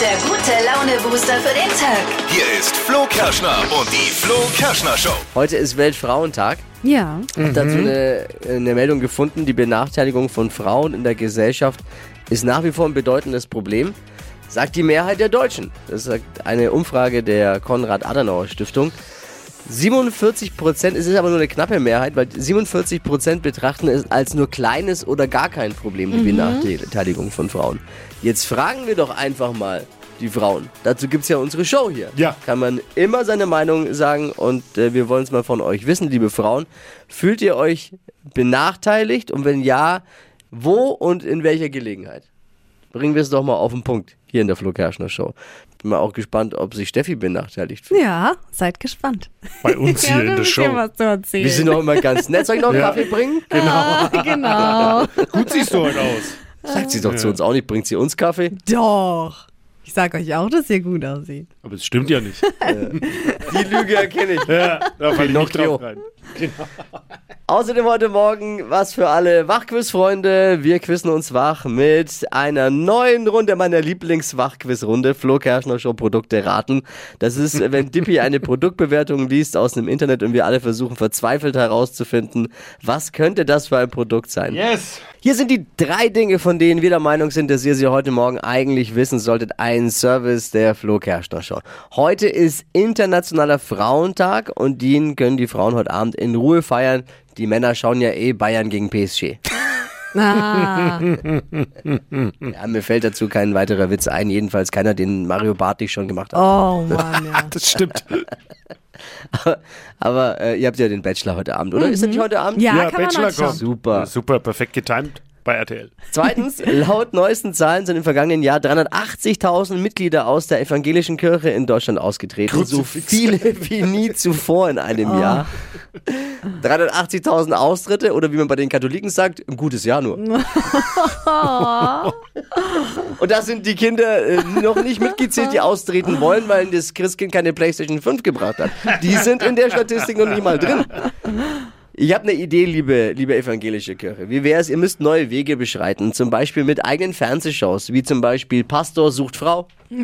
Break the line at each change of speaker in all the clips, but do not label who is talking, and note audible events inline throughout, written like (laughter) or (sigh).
der gute Laune-Booster für den Tag.
Hier ist Flo Kerschner und die Flo Kerschner Show.
Heute ist Weltfrauentag.
Ja.
Hab dazu eine, eine Meldung gefunden, die Benachteiligung von Frauen in der Gesellschaft ist nach wie vor ein bedeutendes Problem, sagt die Mehrheit der Deutschen. Das sagt eine Umfrage der Konrad-Adenauer-Stiftung. 47 Prozent, es ist aber nur eine knappe Mehrheit, weil 47 Prozent betrachten es als nur kleines oder gar kein Problem, die Benachteiligung von Frauen. Jetzt fragen wir doch einfach mal die Frauen. Dazu gibt's ja unsere Show hier.
Ja.
Kann man immer seine Meinung sagen und äh, wir wollen es mal von euch wissen, liebe Frauen. Fühlt ihr euch benachteiligt und wenn ja, wo und in welcher Gelegenheit? Bringen wir es doch mal auf den Punkt hier in der Flo Kerschner Show. Bin mal auch gespannt, ob sich Steffi benachteiligt fühlt.
Ja, seid gespannt.
Bei uns hier in der Show.
was zu erzählen.
Wir sind doch immer ganz nett. Soll ich noch einen
Ja.
Kaffee bringen?
ah, genau. (laughs)
Gut siehst du heute aus.
Sagt sie doch zu uns auch nicht. Bringt sie uns Kaffee?
Doch. Ich sag euch auch, dass ihr gut aussieht.
Aber es stimmt ja nicht. (laughs)
Die Lüge erkenne ich.
Ja, da fall ich nicht drauf rein.
Außerdem heute Morgen was für alle Wachquiz-Freunde. Wir quizzen uns wach mit einer neuen Runde meiner Lieblings-Wachquiz-Runde. Flo Kerschner Show Produkte raten. Das ist, wenn Dippy eine Produktbewertung liest aus dem Internet und wir alle versuchen verzweifelt herauszufinden, was könnte das für ein Produkt sein.
Yes.
Hier sind die drei Dinge, von denen wir der Meinung sind, dass ihr sie heute Morgen eigentlich wissen solltet. Ein Service der Flo Kerschner Show. Heute ist Internationaler Frauentag und den können die Frauen heute Abend in Ruhe feiern. Die Männer schauen ja eh Bayern gegen PSG. (laughs)
Ah,
Ja, mir fällt dazu kein weiterer Witz ein. Jedenfalls keiner, den Mario Barth nicht schon gemacht hat.
oh Mann, ja. (laughs)
Das stimmt.
Aber äh, ihr habt ja den Bachelor heute Abend, oder? Ist das nicht heute Abend?
Ja,
Ja, Bachelor kommt.
Super.
Super, perfekt getimed bei RTL.
Zweitens, (laughs) laut neuesten Zahlen sind im vergangenen Jahr 380.000 Mitglieder aus der evangelischen Kirche in Deutschland ausgetreten. So
Kruzifix.
viele wie nie (laughs) zuvor in einem Jahr. 380.000 Austritte oder wie man bei den Katholiken sagt, ein gutes Jahr nur. (laughs) Und das sind die Kinder äh, noch nicht mitgezählt, die austreten wollen, weil das Christkind keine Playstation 5 gebracht hat. Die sind in der Statistik noch nicht mal drin. Ich habe eine Idee, liebe, liebe evangelische Kirche. Wie wäre es, ihr müsst neue Wege beschreiten, zum Beispiel mit eigenen Fernsehshows, wie zum Beispiel Pastor sucht Frau, (laughs)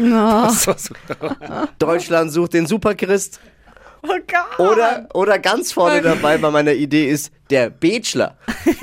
Deutschland sucht den Superchrist
Oh Gott.
oder, oder ganz vorne dabei bei meiner Idee ist der Bachelor. (laughs)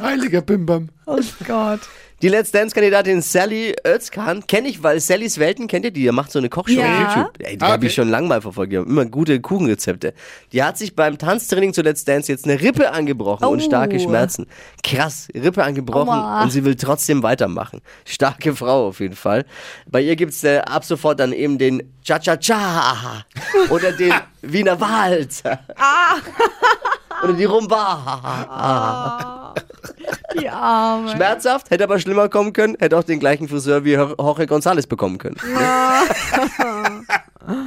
Heiliger Bimbam.
Oh Gott.
Die Let's Dance-Kandidatin Sally Özkan kenne ich, weil Sallys Welten, kennt ihr die? Die macht so eine Kochshow
Ja.
auf YouTube. Ey, die
Ah,
habe ich schon lange mal verfolgt. Die haben immer gute Kuchenrezepte. Die hat sich beim Tanztraining zu Let's Dance jetzt eine Rippe angebrochen und
Oh.
starke Schmerzen. Krass, Rippe angebrochen
Aua.
und sie will trotzdem weitermachen. Starke Frau auf jeden Fall. Bei ihr gibt's äh, ab sofort dann eben den Cha-Cha-Cha (laughs) oder den Wiener Walz. Oder die Rumba. (laughs)
Die Arme.
Schmerzhaft, hätte aber schlimmer kommen können, hätte auch den gleichen Friseur wie Jor- Jorge González bekommen können.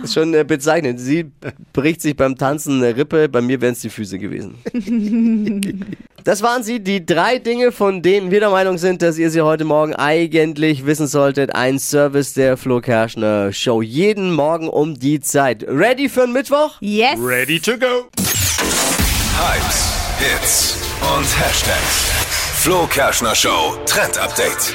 ist schon äh, bezeichnend. Sie bricht sich beim Tanzen eine Rippe, bei mir wären es die Füße gewesen. (laughs) das waren sie, die drei Dinge, von denen wir der Meinung sind, dass ihr sie heute Morgen eigentlich wissen solltet. Ein Service der Flo Kerschner Show. Jeden Morgen um die Zeit. Ready für den Mittwoch?
Yes.
Ready to go.
Hypes, Hits und Hashtags. Flo Kerschner Show Trend Update.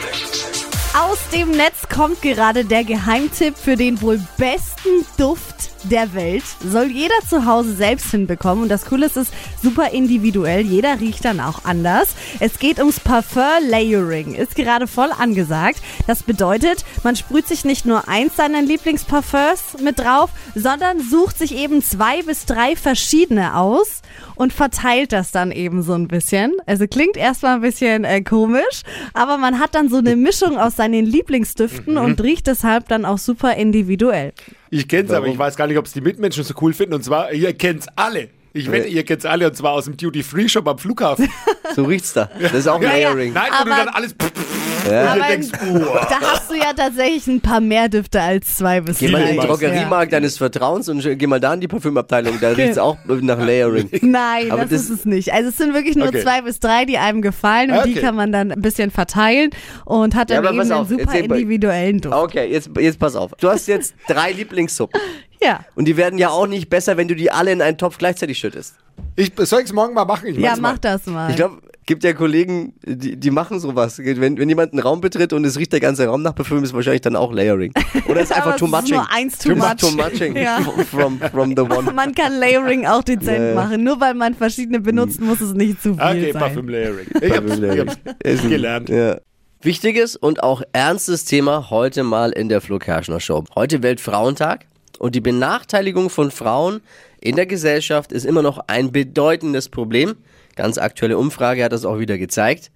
Aus dem Netz kommt gerade der Geheimtipp für den wohl besten Duft der Welt. Soll jeder zu Hause selbst hinbekommen. Und das Coole ist, es ist super individuell. Jeder riecht dann auch anders. Es geht ums Parfum Layering. Ist gerade voll angesagt. Das bedeutet, man sprüht sich nicht nur eins seiner Lieblingsparfums mit drauf, sondern sucht sich eben zwei bis drei verschiedene aus und verteilt das dann eben so ein bisschen. Also klingt erstmal ein bisschen äh, komisch, aber man hat dann so eine Mischung aus seinen Lieblingsdüften und riecht deshalb dann auch super individuell.
Ich kenn's, aber
Warum?
ich weiß gar nicht, ob es die Mitmenschen so cool finden. Und zwar, ihr kennt's alle. Ich wette, ihr kennt's alle. Und zwar aus dem Duty-Free-Shop am Flughafen.
So riecht's da. Das ist auch Layering.
Nein, wo du
Aber-
dann alles...
Ja.
Und du
Aber
denkst, boah.
da hast du ja tatsächlich ein paar mehr Düfte als zwei bis
Geh mal in den. Drogeriemarkt deines Vertrauens und geh mal da in die Parfümabteilung. Da riecht's auch nach Layering. (laughs)
Nein,
Aber
das,
das-
ist es nicht. Also es sind wirklich nur
Okay.
zwei bis drei, die einem gefallen und die
Okay.
kann man dann ein bisschen verteilen und hat
Ja,
dann
aber
eben einen
auf,
super individuellen Duft.
Okay, jetzt, jetzt pass auf. Du hast jetzt drei Lieblingssuppen. (laughs)
Ja.
Und die werden ja auch nicht besser, wenn du die alle in einen Topf gleichzeitig schüttest.
Ich soll ich es morgen mal machen? Ich
Ja,
mach's mal.
mach das mal.
Ich glaube, gibt ja Kollegen, die, die machen sowas. Wenn, wenn jemand einen Raum betritt und es riecht der ganze Raum nach Parfüm, ist wahrscheinlich dann auch Layering. (laughs) Oder ist einfach too
es ist
muching.
nur eins too
too,
much.
too muching
Ja. (laughs)
from, from the one.
man kann Layering auch dezent
Ja, ja.
machen. Nur weil man verschiedene benutzt, muss es nicht zu viel
Okay,
sein.
Parfüm Layering. Ich hab's, ich hab's gelernt.
Ja. Wichtiges und auch ernstes Thema heute mal in der Flo Kerschner Show. Heute Weltfrauentag und die Benachteiligung von Frauen in der Gesellschaft ist immer noch ein bedeutendes Problem. Ganz aktuelle Umfrage hat das auch wieder gezeigt.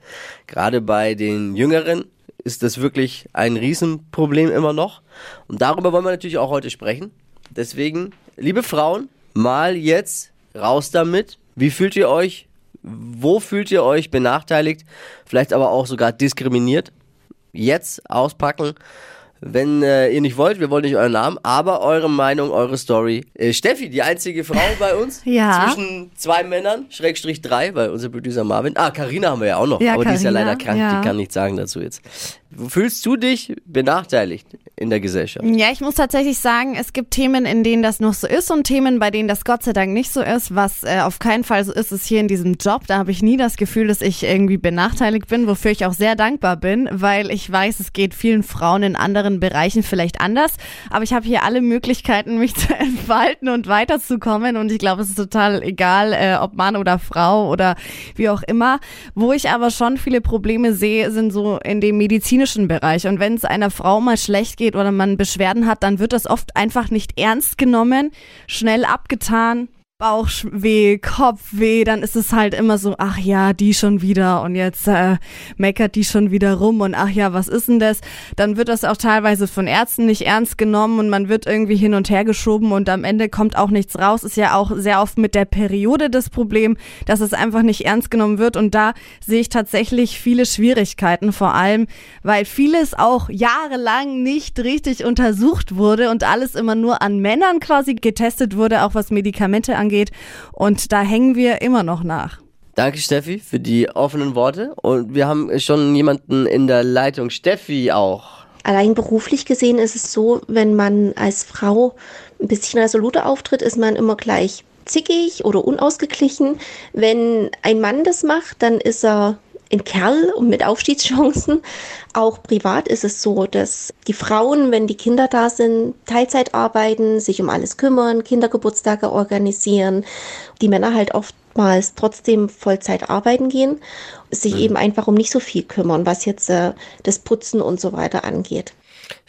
Gerade bei den Jüngeren ist das wirklich ein Riesenproblem immer noch. Und darüber wollen wir natürlich auch heute sprechen. Deswegen, liebe Frauen, mal jetzt raus damit. Wie fühlt ihr euch? Wo fühlt ihr euch benachteiligt? Vielleicht aber auch sogar diskriminiert? Jetzt auspacken. Wenn äh, ihr nicht wollt, wir wollen nicht euren Namen, aber eure Meinung, eure Story. Äh, Steffi, die einzige Frau (laughs) bei uns.
Ja.
Zwischen zwei Männern, Schrägstrich drei, weil unser Producer Marvin. Ah, Karina haben wir ja auch noch.
Ja,
aber die ist ja
Carina,
leider krank,
ja.
die kann nichts sagen dazu jetzt. Fühlst du dich benachteiligt in der Gesellschaft?
Ja, ich muss tatsächlich sagen, es gibt Themen, in denen das noch so ist und Themen, bei denen das Gott sei Dank nicht so ist. Was äh, auf keinen Fall so ist, ist hier in diesem Job. Da habe ich nie das Gefühl, dass ich irgendwie benachteiligt bin, wofür ich auch sehr dankbar bin, weil ich weiß, es geht vielen Frauen in anderen Bereichen vielleicht anders. Aber ich habe hier alle Möglichkeiten, mich (laughs) zu entfalten und weiterzukommen. Und ich glaube, es ist total egal, äh, ob Mann oder Frau oder wie auch immer. Wo ich aber schon viele Probleme sehe, sind so in dem medizinischen Bereich. Und wenn es einer Frau mal schlecht geht oder man Beschwerden hat, dann wird das oft einfach nicht ernst genommen, schnell abgetan. Bauchweh, Kopfweh, dann ist es halt immer so, ach ja, die schon wieder und jetzt äh, meckert die schon wieder rum und ach ja, was ist denn das? Dann wird das auch teilweise von Ärzten nicht ernst genommen und man wird irgendwie hin und her geschoben und am Ende kommt auch nichts raus. Ist ja auch sehr oft mit der Periode das Problem, dass es einfach nicht ernst genommen wird und da sehe ich tatsächlich viele Schwierigkeiten, vor allem, weil vieles auch jahrelang nicht richtig untersucht wurde und alles immer nur an Männern quasi getestet wurde, auch was Medikamente angeht. Und da hängen wir immer noch nach.
Danke, Steffi, für die offenen Worte. Und wir haben schon jemanden in der Leitung. Steffi auch.
Allein beruflich gesehen ist es so, wenn man als Frau ein bisschen resoluter auftritt, ist man immer gleich zickig oder unausgeglichen. Wenn ein Mann das macht, dann ist er ein Kerl und mit Aufstiegschancen. Auch privat ist es so, dass die Frauen, wenn die Kinder da sind, Teilzeit arbeiten, sich um alles kümmern, Kindergeburtstage organisieren. Die Männer halt oftmals trotzdem Vollzeit arbeiten gehen, sich eben einfach um nicht so viel kümmern, was jetzt äh, das Putzen und so weiter angeht.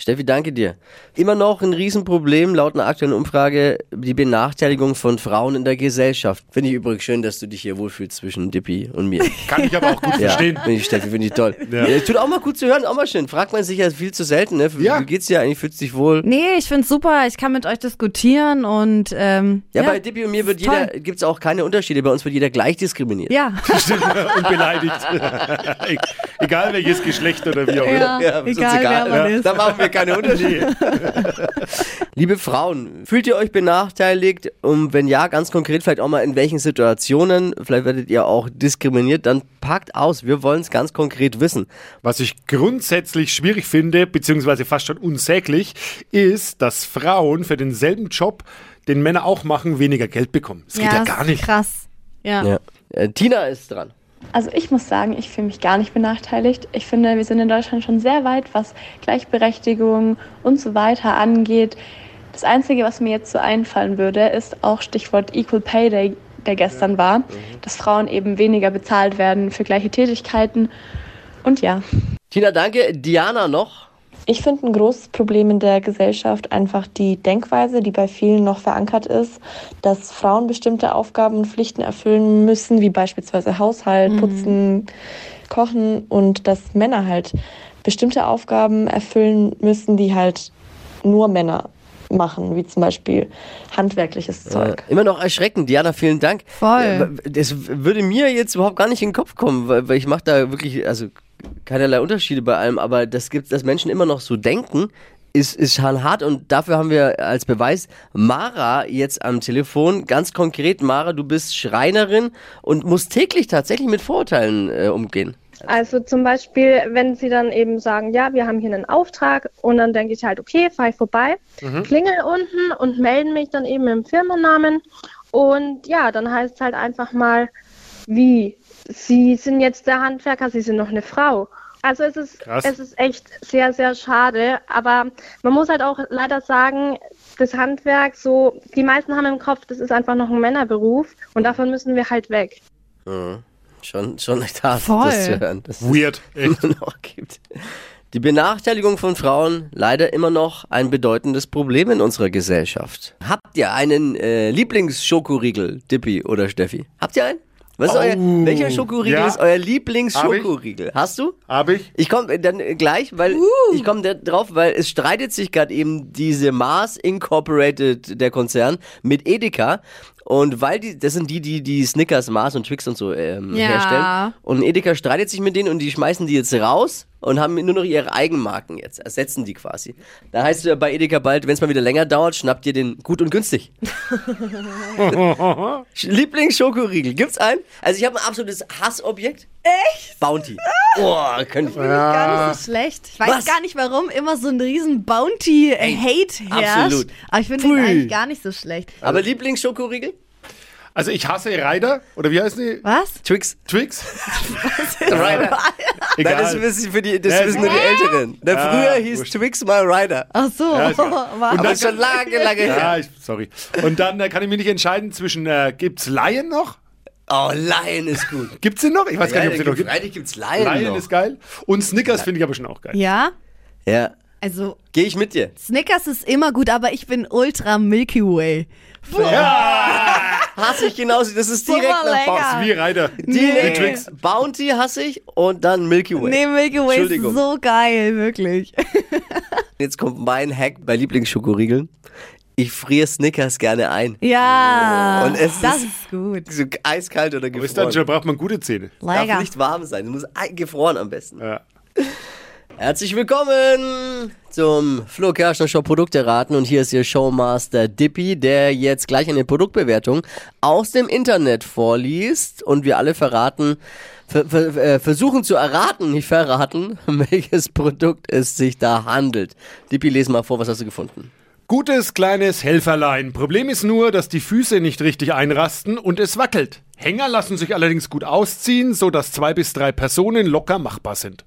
Steffi, danke dir. Immer noch ein Riesenproblem laut einer aktuellen Umfrage, die Benachteiligung von Frauen in der Gesellschaft. Finde ich übrigens schön, dass du dich hier wohlfühlst zwischen Dippi und mir. (laughs)
Kann ich aber auch gut
Ja,
verstehen.
finde ich, Steffi, finde ich toll.
Ja.
Ja. Tut auch mal gut zu hören, auch mal schön. Fragt man sich ja viel zu selten, ne?
Ja.
Wie geht's dir eigentlich? Fühlst du dich wohl?
Nee, ich find's super. Ich kann mit euch diskutieren und ähm,
Ja, bei Dippi und mir wird jeder,
toll.
gibt's auch keine Unterschiede. Bei uns wird jeder gleich diskriminiert.
Ja, (laughs)
Stimmt, und beleidigt. (laughs) Egal welches Geschlecht oder wie auch immer.
ja,
Ja, ist uns
egal, wer man
Ja,
ist.
Da machen wir keine Unterschiede. (laughs) Liebe Frauen, fühlt ihr euch benachteiligt? Und wenn ja, ganz konkret vielleicht auch mal in welchen Situationen, vielleicht werdet ihr auch diskriminiert, dann packt aus. Wir wollen es ganz konkret wissen.
Was ich grundsätzlich schwierig finde, beziehungsweise fast schon unsäglich, ist, dass Frauen für denselben Job, den Männer auch machen, weniger Geld bekommen. Das geht ja gar nicht.
Krass. Ja.
Ja. Äh, Tina ist dran.
Also ich muss sagen, ich fühle mich gar nicht benachteiligt. Ich finde, wir sind in Deutschland schon sehr weit, was Gleichberechtigung und so weiter angeht. Das Einzige, was mir jetzt so einfallen würde, ist auch Stichwort Equal Pay Day, der gestern war, dass Frauen eben weniger bezahlt werden für gleiche Tätigkeiten. Und ja,
Tina, danke. Diana noch.
Ich finde ein großes Problem in der Gesellschaft einfach die Denkweise, die bei vielen noch verankert ist, dass Frauen bestimmte Aufgaben und Pflichten erfüllen müssen, wie beispielsweise Haushalt, Putzen, Kochen und dass Männer halt bestimmte Aufgaben erfüllen müssen, die halt nur Männer machen, wie zum Beispiel handwerkliches Zeug.
Äh, immer noch erschreckend. Diana, vielen Dank.
Voll.
Äh, Das würde mir jetzt überhaupt gar nicht in den Kopf kommen, weil, weil ich mache da wirklich, also keinerlei Unterschiede bei allem, aber das gibt, dass Menschen immer noch so denken, ist, ist schon hart und dafür haben wir als Beweis Mara jetzt am Telefon. Ganz konkret, Mara, du bist Schreinerin und musst täglich tatsächlich mit Vorurteilen äh, umgehen.
Also zum Beispiel, wenn sie dann eben sagen, ja, wir haben hier einen Auftrag und dann denke ich halt, okay, fahre ich vorbei, klingel unten und melde mich dann eben im Firmennamen und ja, dann heißt es halt einfach mal, wie, Sie sind jetzt der Handwerker, Sie sind noch eine Frau. Also es ist,
Krass.
es ist echt sehr, sehr schade, aber man muss halt auch leider sagen, das Handwerk so, die meisten haben im Kopf, das ist einfach noch ein Männerberuf und davon müssen wir halt weg.
Schon, schon echt hart,
Voll.
das zu hören. Dass es
Weird. (laughs) Echt.
immer noch gibt. Die Benachteiligung von Frauen leider immer noch ein bedeutendes Problem in unserer Gesellschaft. Habt ihr einen äh, Lieblingsschokoriegel, Dippy oder Steffi? Habt ihr einen? Was ist euer,
Oh,
welcher Schokoriegel
ja.
ist euer Lieblingsschokoriegel? Hast du?
Hab ich?
Ich komme dann äh, gleich, weil ich komme da drauf, weil es streitet sich gerade eben diese Mars Incorporated, der Konzern, mit Edeka. Und weil die, das sind die, die die Snickers, Mars und Twix und so ähm,
Ja.
herstellen. Und Edeka streitet sich mit denen und die schmeißen die jetzt raus und haben nur noch ihre Eigenmarken jetzt, ersetzen die quasi. Da heißt es ja bei Edeka bald, wenn es mal wieder länger dauert, schnappt ihr den gut und günstig. (laughs) Lieblingsschokoriegel, gibt's einen? Also ich habe ein absolutes Hassobjekt. Echt? Bounty. Boah, könnte ich mir
Gar nicht so schlecht. Ich weiß
Was?
gar nicht, warum immer so ein riesen Bounty-Hate herrscht.
absolut.
Aber ich finde den eigentlich gar nicht so schlecht.
Aber Lieblingsschokoriegel?
Also ich hasse Ryder, oder wie heißen die?
Was?
Twix.
Twix? (laughs)
Rider.
Egal.
Nein, das wissen, für die, das
Ja,
wissen nur die Älteren. Der
Ja,
früher hieß
wurscht.
Twix mal Rider.
Ach so.
Ja.
War- (laughs)
Und
Aber schon lange, lange
ja,
her.
ich, sorry. Und dann äh, kann ich mich nicht entscheiden zwischen, äh, gibt's Lion noch?
Oh, Lion ist gut.
Gibt's den noch? Ich weiß gar nicht, ob es den noch gibt.
Eigentlich gibt's Lion,
Lion
noch.
ist geil. Und Snickers finde ich aber schon auch geil.
ja,
Ja,
also
gehe ich mit dir.
Snickers ist immer gut, aber ich bin ultra Milky Way.
Hasse ich genauso. Das ist direkt nach. Bounty.
Wie Ryder.
Direkt
Twix.
Bounty hasse ich und dann Milky Way.
Nee, Milky Way ist
Entschuldigung.
so geil, wirklich.
Jetzt kommt mein Hack bei Lieblingsschokorigeln. Ich friere Snickers gerne ein.
Ja,
Und es
das
ist-
ist gut.
So eiskalt oder
Aber ist
gefroren.
dann braucht man gute Zähne.
Darf
Lecker.
nicht warm sein. Es muss eingefroren am besten.
Ja.
Herzlich willkommen zum Flo Kerschner Show Produkte raten und hier ist Ihr Showmaster Dippy, der jetzt gleich eine Produktbewertung aus dem Internet vorliest und wir alle verraten, ver, ver, äh, versuchen zu erraten, nicht verraten, um (laughs) welches Produkt es sich da handelt. Dippy, lese mal vor, was hast du gefunden?
Gutes kleines Helferlein. Problem ist nur, dass die Füße nicht richtig einrasten und es wackelt. Hänger lassen sich allerdings gut ausziehen, so dass zwei bis drei Personen locker machbar sind.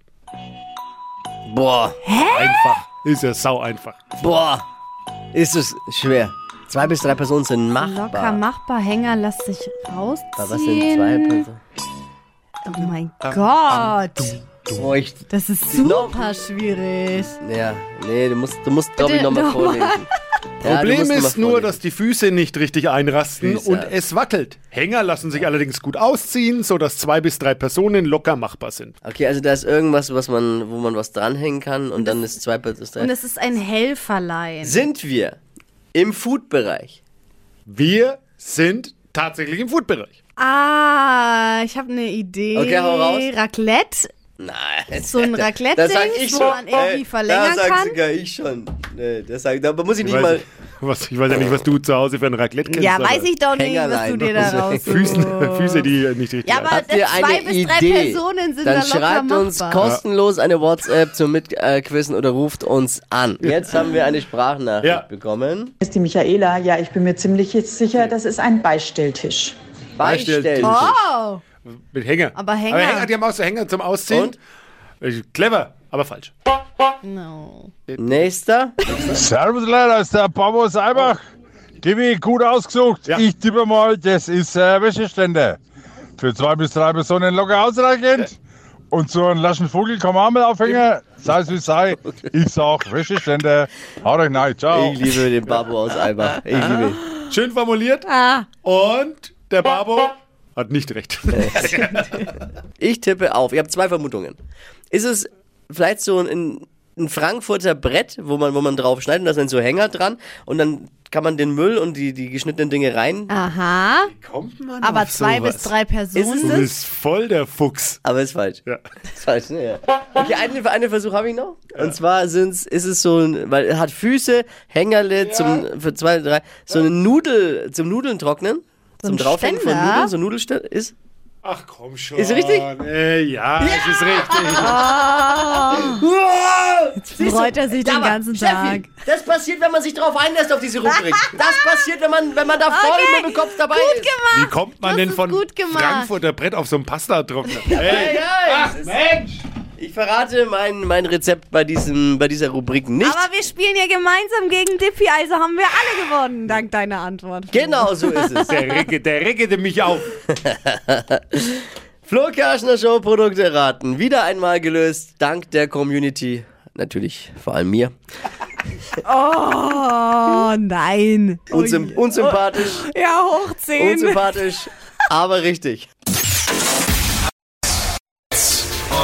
Boah,
Einfach. Ist ja sau einfach.
boah, ist es schwer. Zwei bis drei Personen sind machbar.
Locker machbar, Hänger, dich
Aber
rausziehen.
was sind zwei Personen?
Oh mein Gott.
Boah, ich,
Das ist super schwierig.
ja, nee, du musst, du musst glaube ich, nochmal
noch mal.
vorlesen. (laughs) Ja,
Problem
mal
ist nur,
vorlesen.
dass die Füße nicht richtig einrasten
Füße.
und es wackelt. Hänger lassen sich allerdings gut ausziehen, so dass zwei bis drei Personen locker machbar sind.
Okay, also da ist irgendwas, was man, wo man was dranhängen kann und dann ist zwei bis drei.
Und es ist ein Helferlein.
Sind wir im Food-Bereich?
Wir sind tatsächlich im Food-Bereich.
Ah, ich habe eine Idee.
Okay, hau raus.
Raclette?
Nein.
So ein (laughs)
Das
Raclette-Dings,
sag ich
wo
schon.
man irgendwie verlängern
da sag
kann?
sogar ich schon. Nee, das sag, da muss ich
Ich
nicht
weiß,
mal.
was, ich weiß ja nicht, was du zu Hause für ein Raclette kennst.
Ja, weiß ich doch nicht, was du dir da raussuchst.
Füße, (laughs) Füße, die nicht richtig
Ja, aber
Habt ihr
zwei
eine
bis drei
Idee?
Personen sind
Dann
da locker
schreibt uns
machbar.
kostenlos eine WhatsApp zum Mitquizzen oder ruft uns an. Jetzt haben wir eine Sprachnachricht
Ja.
bekommen.
ist die Michaela. Ja, ich bin mir ziemlich sicher, das ist ein Beistelltisch.
Beistelltisch.
Oh,
Mit Hänger.
Aber Hänger.
Aber Hänger, die haben auch so Hänger zum Ausziehen.
Und?
Äh, Clever, aber falsch.
no.
Nächster.
Servus Leute, ist der Babo Seibach. Gibi, gut ausgesucht.
Ja.
Ich tippe mal, das ist äh, Wäscheständer. Für zwei bis drei Personen locker ausreichend. Und so einen laschen Vogel kann man auch mal aufhängen. Sei es wie sei. Ich sag Wäscheständer. Haut euch rein. Ciao.
Ich liebe den Babo aus Eibach. Ich liebe ihn.
Schön formuliert.
Ah,
Und der Babo hat nicht recht. (laughs)
Ich tippe auf. Ihr habt zwei Vermutungen. Ist es vielleicht so ein, ein Frankfurter Brett, wo man, wo man drauf schneidet und da sind so Hänger dran und dann kann man den Müll und die, die geschnittenen Dinge rein.
aha.
Kommt man
Aber
auf
zwei
sowas?
bis drei
Ist
Personen
es
Du bist voll der Fuchs.
Aber ist falsch.
Ja.
Ist falsch, ne? Ja. Okay, einen, einen Versuch habe ich noch. Und zwar sind's, ist es so ein, weil er hat Füße, Hängerle zum, für zwei, drei, so eine Nudel, zum Nudeln trocknen.
So
zum
ein
Draufhängen von
Ständer?
Nudeln, so Nudelständer ist.
Ach komm schon.
Ist richtig?
Äh, ja, es ist richtig. (laughs)
Siehst du?
freut er sich den ganzen
Steffi,
Tag.
Das passiert, wenn man sich drauf einlässt auf diese Rubrik. Das (laughs) passiert, wenn man, wenn man da voll
Okay,
mit dem Kopf dabei
Gut
ist.
gemacht.
Wie kommt man
Das
denn von. Frankfurter Brett auf so ein Pasta-Trockner?
Hey,
Hey.
ja, es ist-
Mensch!
Ich verrate mein, mein Rezept bei, diesem, bei dieser Rubrik nicht.
Aber wir spielen ja gemeinsam gegen Dippy, also haben wir alle gewonnen, dank deiner Antwort.
Genau so ist es.
Der regte, der regte mich auf. (laughs)
Flo Kerschner Show Produkte erraten. Wieder einmal gelöst, dank der Community. Natürlich vor allem mir.
Oh, nein.
Unsym unsympathisch,
Ja, hoch 10.
unsympathisch, aber richtig.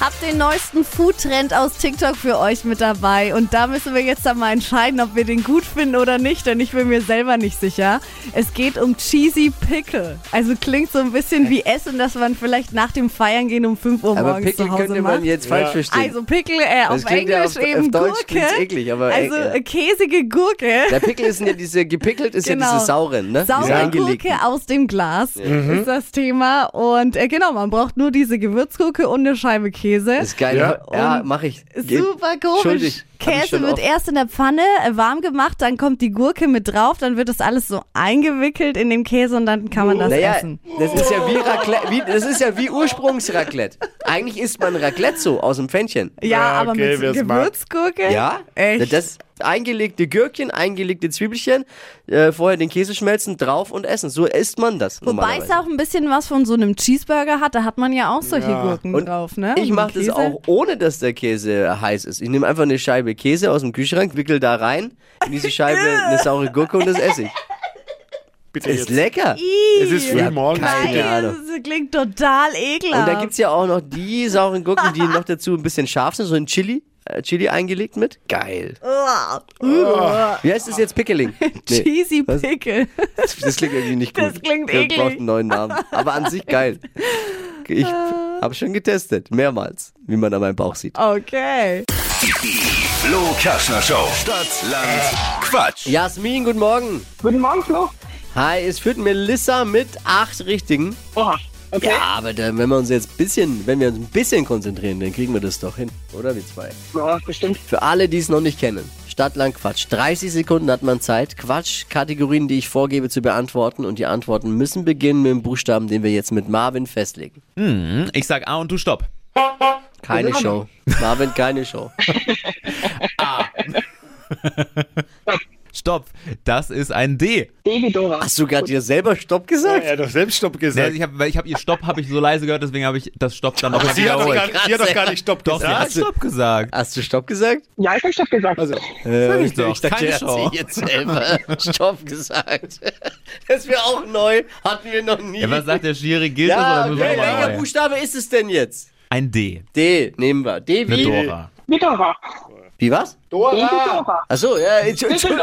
Hab den neuesten Food-Trend aus TikTok für euch mit dabei. Und da müssen wir jetzt dann mal entscheiden, ob wir den gut finden oder nicht, denn ich bin mir selber nicht sicher. Es geht um Cheesy Pickle. Also klingt so ein bisschen wie Essen, das man vielleicht nach dem Feiern gehen um 5 Uhr
Aber
morgens
Pickel
zu Hause
könnte
macht.
man jetzt falsch
Ja.
verstehen.
Also Pickle äh, auf
klingt ja
Englisch
auf- auf
eben
Deutsch
Gurke.
eklig, aber,
also
äh,
äh, käsige Gurke.
Der Pickel ist ja diese, gepickelt ist ja diese sauren, ne?
Saure
eingelegten.
Gurke aus dem Glas ist das Thema. Und äh, genau, man braucht nur diese Gewürzgurke und eine Scheibe Käse.
Ist geil.
Ja.
Ja, mache ich.
Super komisch. Käse wird erst in der Pfanne äh, warm gemacht, dann kommt die Gurke mit drauf, dann wird das alles so eingewickelt in dem Käse und dann kann man das
Naja,
essen.
das ist ja wie Raclette, wie, das ist ja wie Ursprungsraclette. Eigentlich isst man Raclette so aus dem Pfännchen.
Ja,
Ja,
aber
okay,
mit. Gewürzgurke?
Ja?
Echt?
Das eingelegte Gürkchen, eingelegte Zwiebelchen, äh, vorher den Käse schmelzen, drauf und essen. So isst man das
Wobei es auch ein bisschen was von so einem Cheeseburger hat, da hat man ja auch solche Gurken
Und
drauf, ne?
Ich mache das auch ohne, dass der Käse heiß ist. Ich nehme einfach eine Scheibe Käse aus dem Kühlschrank, wickel da rein, in diese Scheibe (laughs) eine saure Gurke und das esse ich.
Bitte
Ist
jetzt.
lecker.
Es ist früh
Ja,
morgens.
keine. Ahnung.
Das klingt total ekelhaft.
Und da gibt's ja auch noch die sauren Gurken, die noch dazu ein bisschen scharf sind, so ein Chili. äh, Chili eingelegt mit. Geil. Wie heißt das jetzt? Pickling? (laughs) Nee.
Cheesy
Was?
Pickle.
Das, das klingt irgendwie nicht gut.
Das klingt eklig.
braucht einen neuen Namen. Aber an sich geil. Ich habe schon getestet, mehrmals, wie man an meinem Bauch sieht.
Okay.
Flo Kerschner Show. Stadt, Land, Quatsch.
Jasmin, guten Morgen.
Guten Morgen, Flo.
Hi, es führt Melissa mit acht Richtigen.
Oha, okay.
Ja, aber da, wenn wir uns jetzt ein bisschen, wenn wir uns ein bisschen konzentrieren, dann kriegen wir das doch hin, oder? Wir zwei.
Ja, bestimmt.
Für alle, die es noch nicht kennen. Stadt, Land, Quatsch. 30 Sekunden hat man Zeit. Quatsch, Kategorien, die ich vorgebe zu beantworten. Und die Antworten müssen beginnen mit dem Buchstaben, den wir jetzt mit Marvin festlegen.
Hm, ich sag A und du stopp.
Keine Show. Marvin, keine Show. (laughs)
Stopp. Das ist ein D.
Baby Dora.
Hast du gerade dir selber Stopp gesagt?
Er hat doch selbst Stopp
Ja,
gesagt.
ich habe ich hab ihr Stopp habe ich so leise gehört, deswegen habe ich das Stopp dann noch mal
Sie hat, doch
wiederholt.
gar, sie hat doch gar nicht Stopp
Doch, sie hat
gesagt.
Stopp gesagt.
Hast du Stopp gesagt?
Ja, ich hab Stopp gesagt.
Also,
Äh,
ich doch.
dachte,
Keine
er hat
Show.
sich jetzt selber (laughs) Stopp gesagt. (laughs) Das wäre auch neu. Hatten wir noch nie.
Ja, was sagt der Schiri? Gilt
Ja,
das oder
okay, welcher
nochmal?
Buchstabe ist es denn jetzt?
Ein D.
D, nehmen wir. D
Eine
wie?
Dora.
Wie Dora.
Wie was?
Dora.
Achso, ja, Entschuldigung.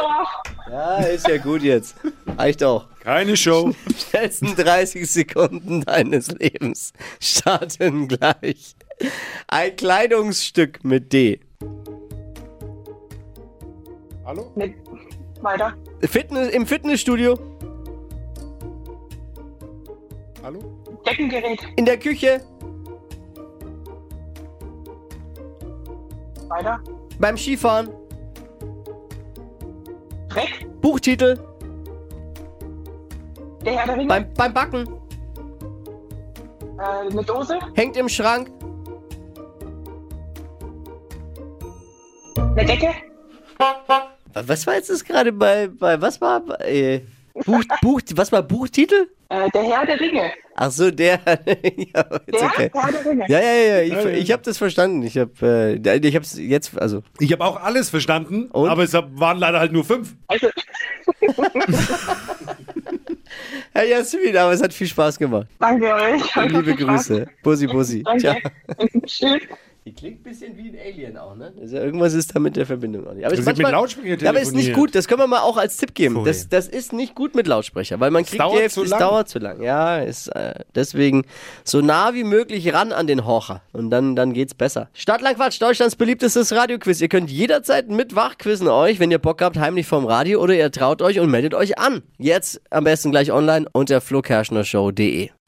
Ja, ist ja gut jetzt. Reicht auch.
keine Show.
Schnellsten 30 Sekunden deines Lebens starten gleich. Ein Kleidungsstück mit D.
Hallo?
Nee. Weiter.
Fitness, Im Fitnessstudio,
Hallo?
Deckengerät.
in der Küche,
Weiter.
beim Skifahren,
Dreck.
Buchtitel,
Der Herr der Ringe.
beim, beim Backen,
Äh, eine Dose.
hängt im Schrank,
Eine Decke.
Was war jetzt das gerade bei, bei, was war, äh, Buch, Buch, was war Buchtitel?
Äh, der Herr der Ringe.
Ach so, der, (laughs) ja, okay. Ja, ja, ja, ich, ich habe das verstanden. Ich habe, äh, ich habe es jetzt, also,
Ich habe auch alles verstanden,
Und?
aber es waren leider halt nur fünf.
Also, (laughs)
Herr Jasmin, aber es hat viel Spaß gemacht.
danke euch.
Liebe
Spaß.
Grüße. Bussi, Bussi. Ciao.
Danke. (laughs) Tschüss.
Die klingt ein bisschen wie ein Alien auch, ne? Also irgendwas ist da mit der Verbindung auch nicht. Aber
Wir
ist
sind mit
manchmal-
Lautsprecher
Ja, aber ist nicht gut. Das können wir mal auch als Tipp geben. Das, das ist nicht gut mit Lautsprecher, weil man kriegt
dauert
die
zu
es
lang.
dauert zu lang. Ja, ist äh, deswegen so nah wie möglich ran an den Horcher und dann, dann geht's besser. Stadtlang Quatsch, Deutschlands beliebtestes Radioquiz. Ihr könnt jederzeit mit wachquizzen euch, wenn ihr Bock habt, heimlich vom Radio oder ihr traut euch und meldet euch an. Jetzt am besten gleich online unter flokerschnershow.de.